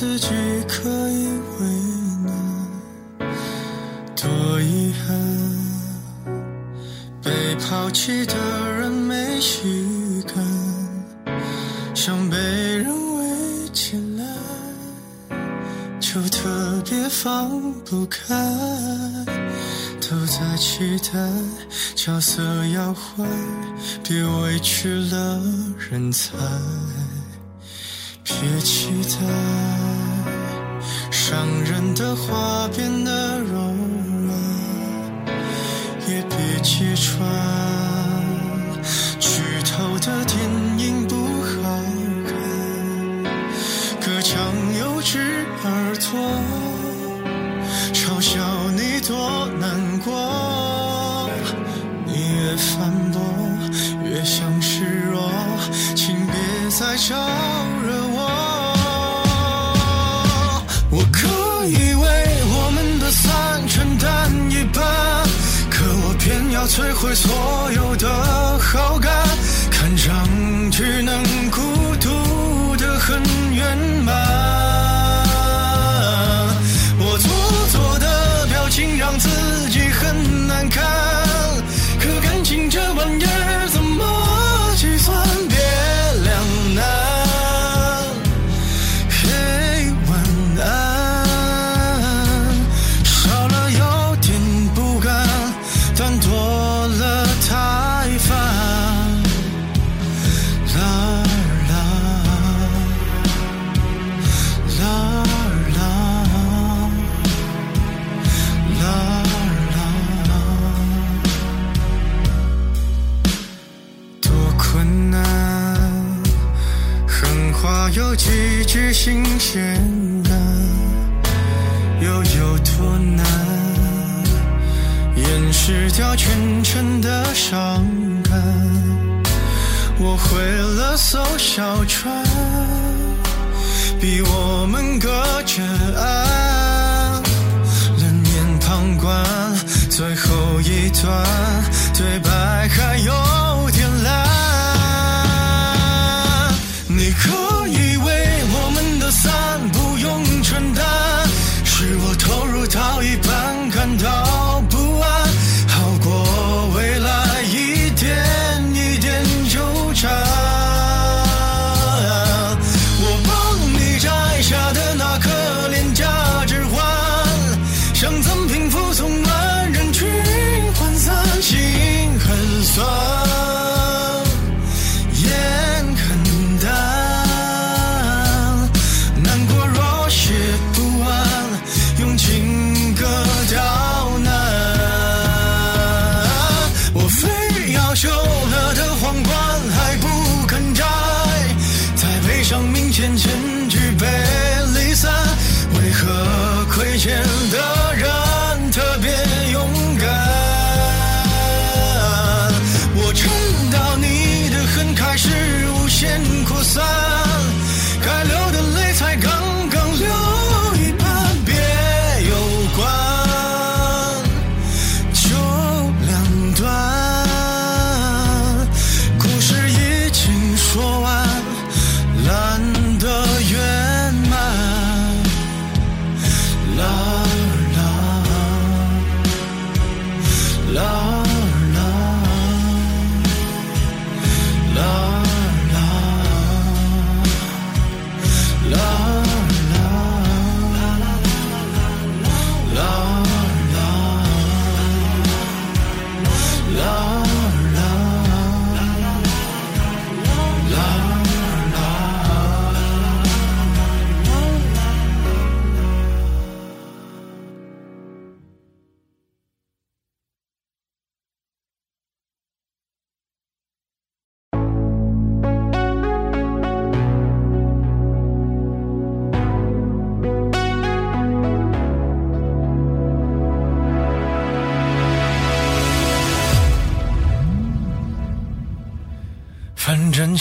自己可以为难。多遗憾，被抛弃的人没习惯，想被人围起来，就特别放不开。都在期待角色要坏，别委屈了人才。别期待伤人的话变得柔软，也别揭穿剧透的电影不好看。隔墙有只耳朵，嘲笑你多难过。你越反驳，越像示弱，请别再找摧毁所有的好感，看上去能孤句新鲜感，又有多难？掩饰掉全城的伤感。我毁了艘小船，逼我们隔着岸，冷眼旁观。最后一段对白还有是我投入到一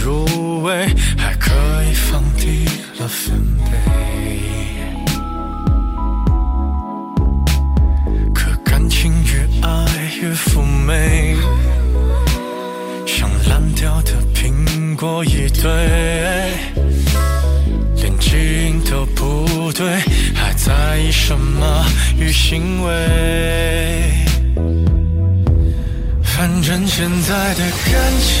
入味，还可以放低了分贝。可感情越爱越妩媚，像烂掉的苹果一堆。连基因都不对，还在意什么与行为？反正现在的感情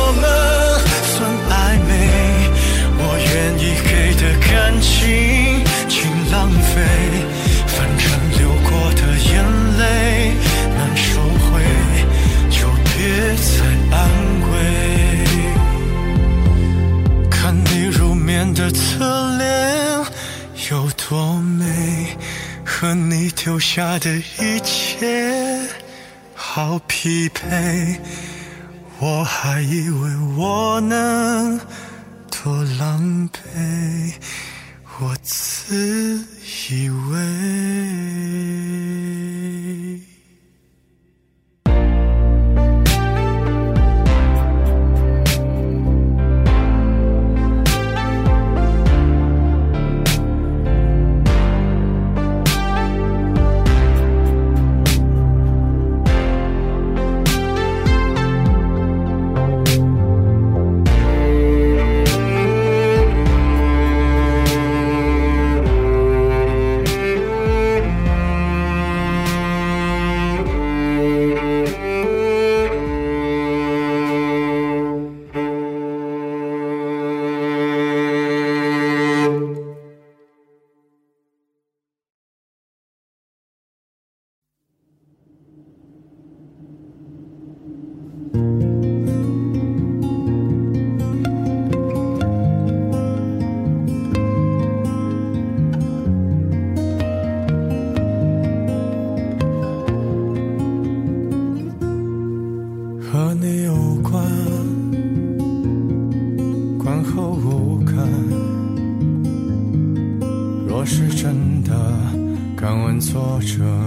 下的一切。好疲惫，我还以为我能多狼狈，我自以为。坐着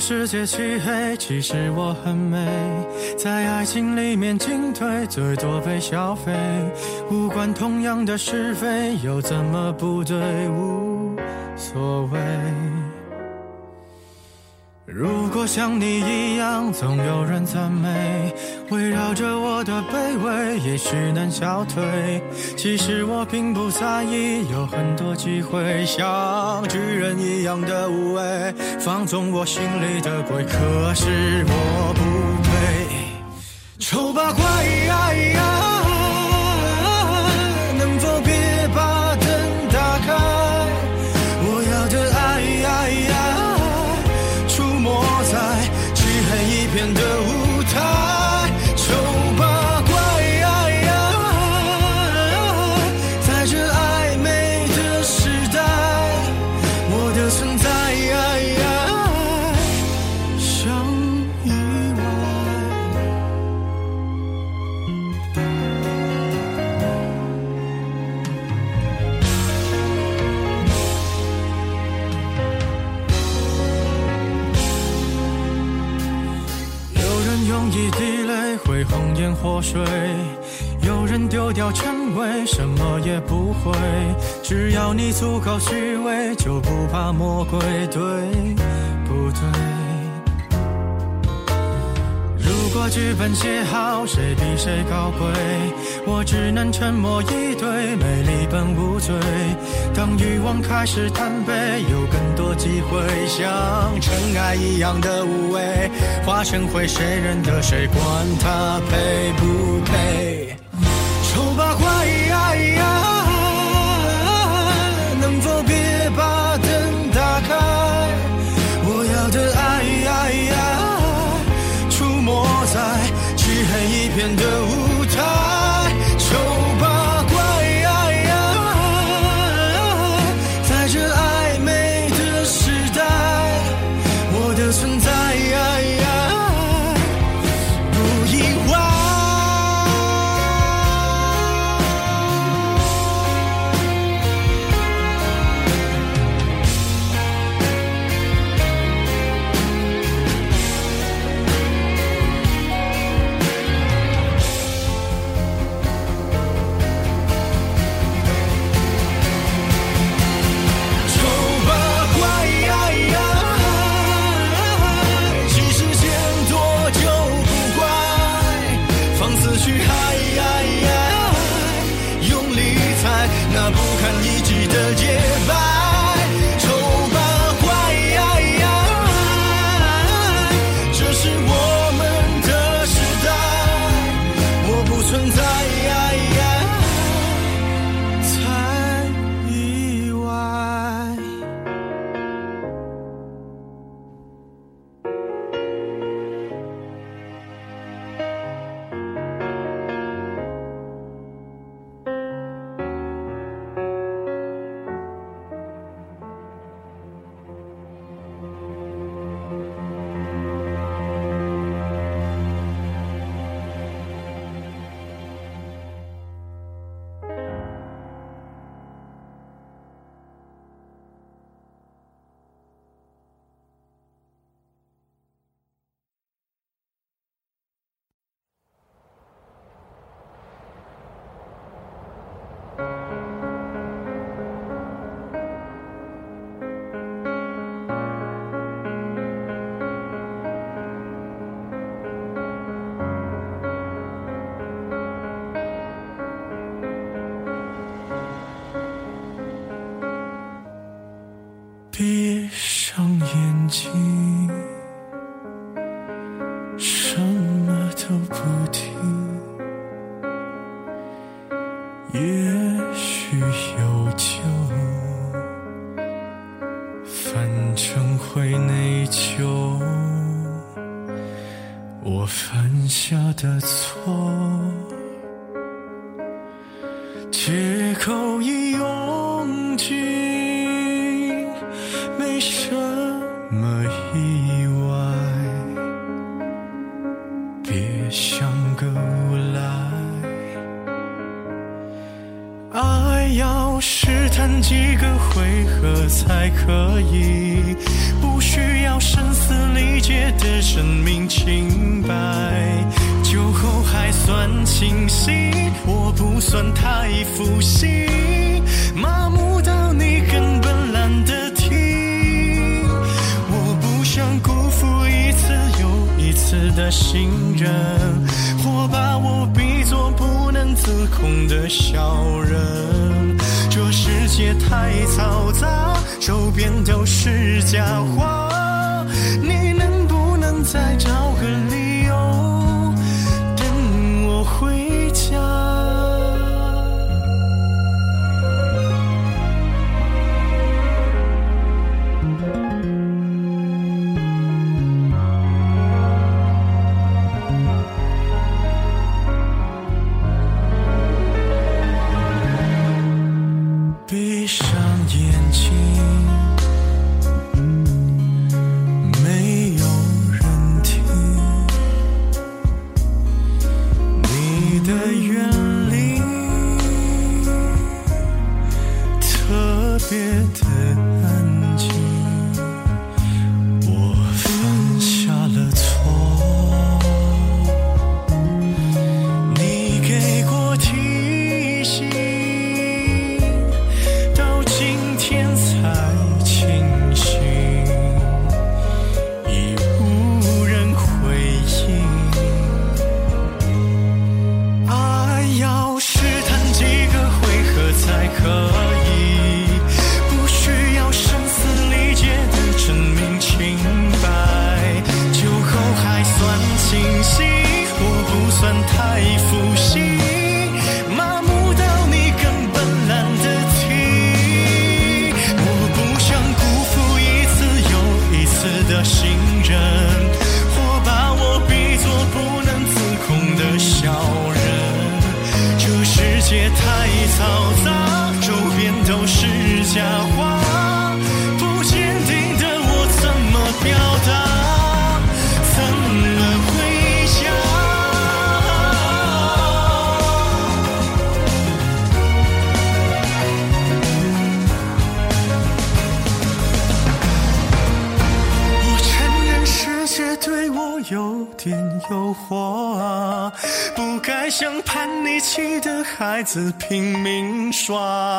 世界漆黑其实我很美。在爱情里面进退最多被消费无关痛痒的是非又怎么不对无所谓。如果像你一样总有人赞美围绕着我的卑微，也许能消退。其实我并不在意，有很多机会，像巨人一样的无畏，放纵我心里的鬼。可是我不配，丑八怪。要你足够虚伪，就不怕魔鬼，对不对？如果剧本写好，谁比谁高贵？我只能沉默以对，美丽本无罪。当欲望开始贪杯，有更多机会，像尘埃一样的无畏，化成灰，谁认得谁？管他配不配？周边都是假话，你能不能再找个理孩子拼命耍，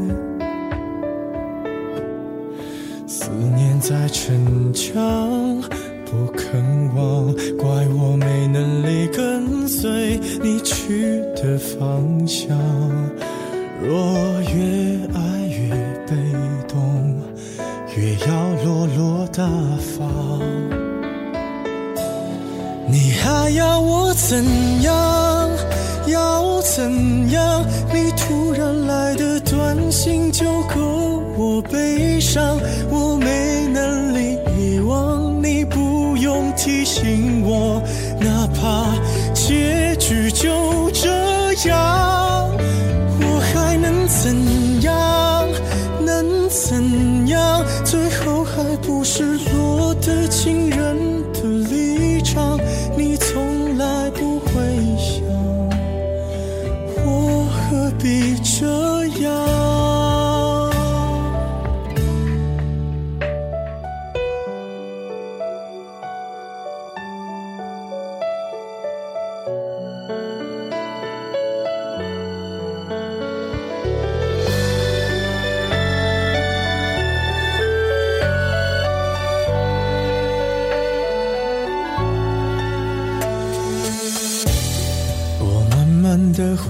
在逞强，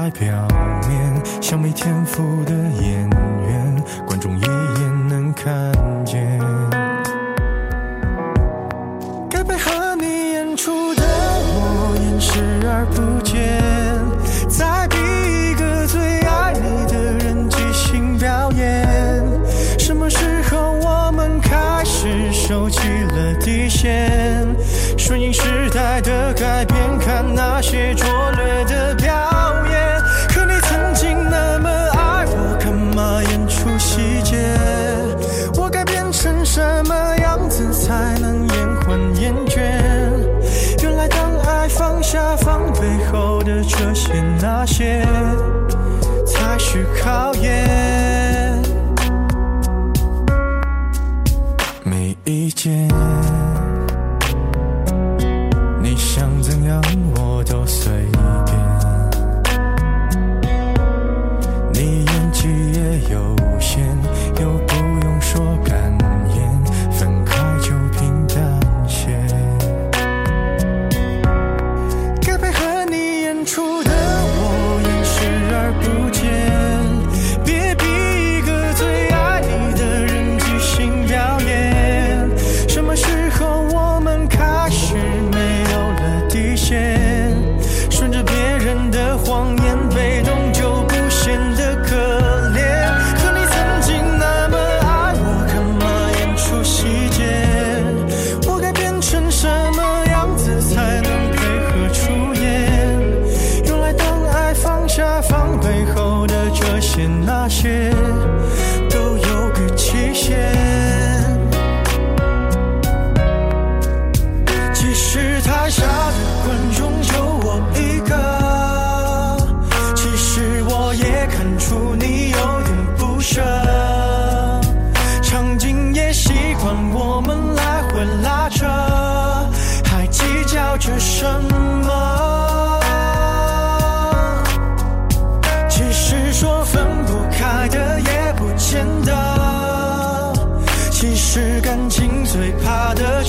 在表面，像没天赋的演员，观众一眼能看最怕的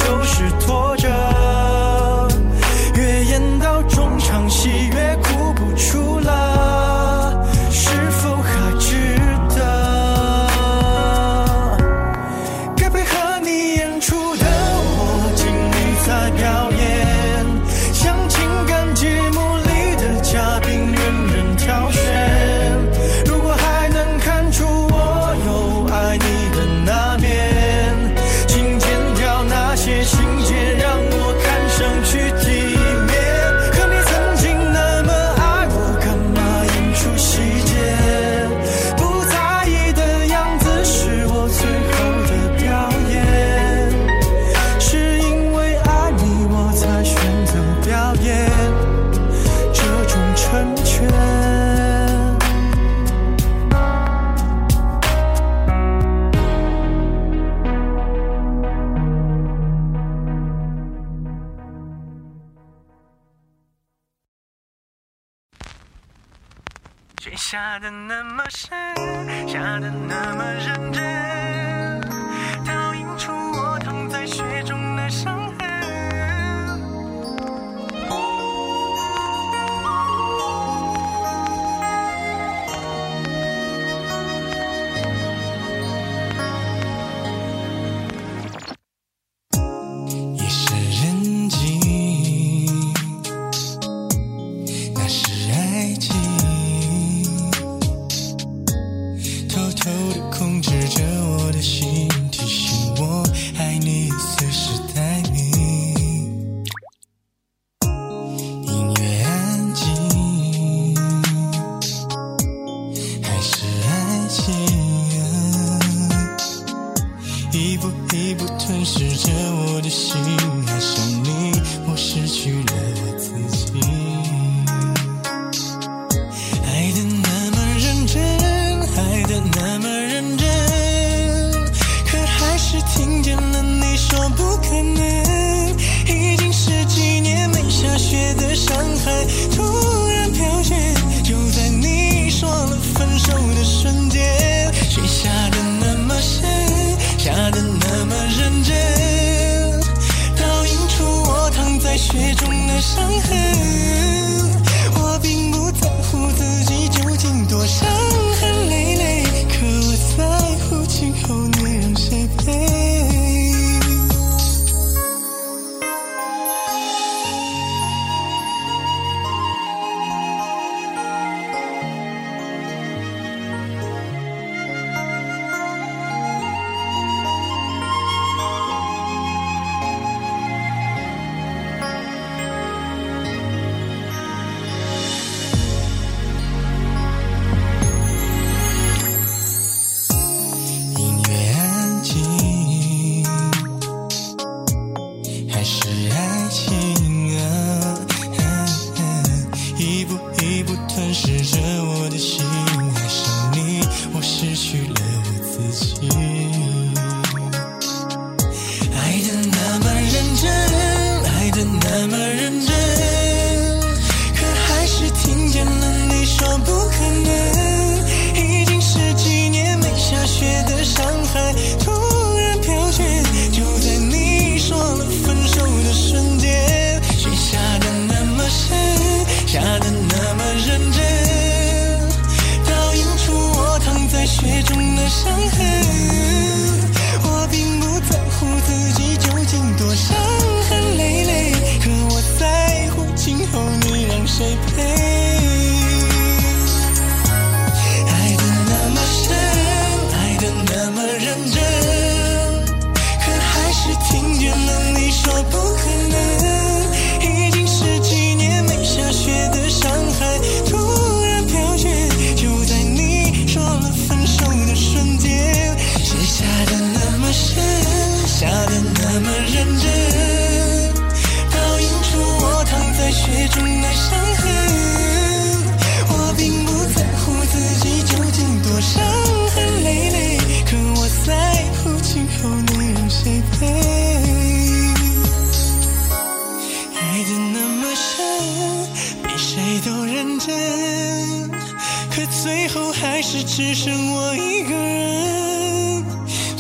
只剩我一个人。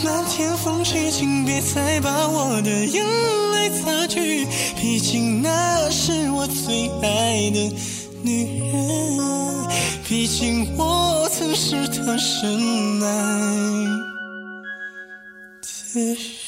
漫天风雪请别再把我的眼泪擦去毕竟那是我最爱的女人。毕竟我曾是她深爱的人。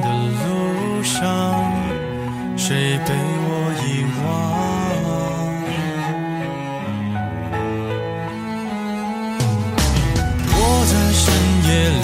的路上谁被我遗忘？我在深夜里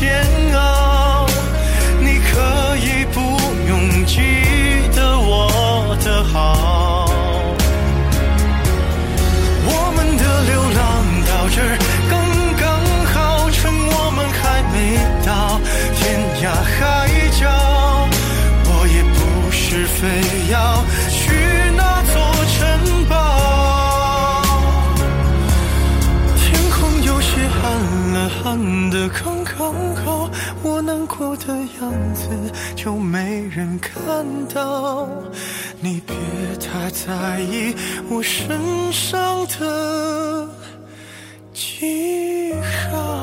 天都没人看到。你别太在意我身上的记号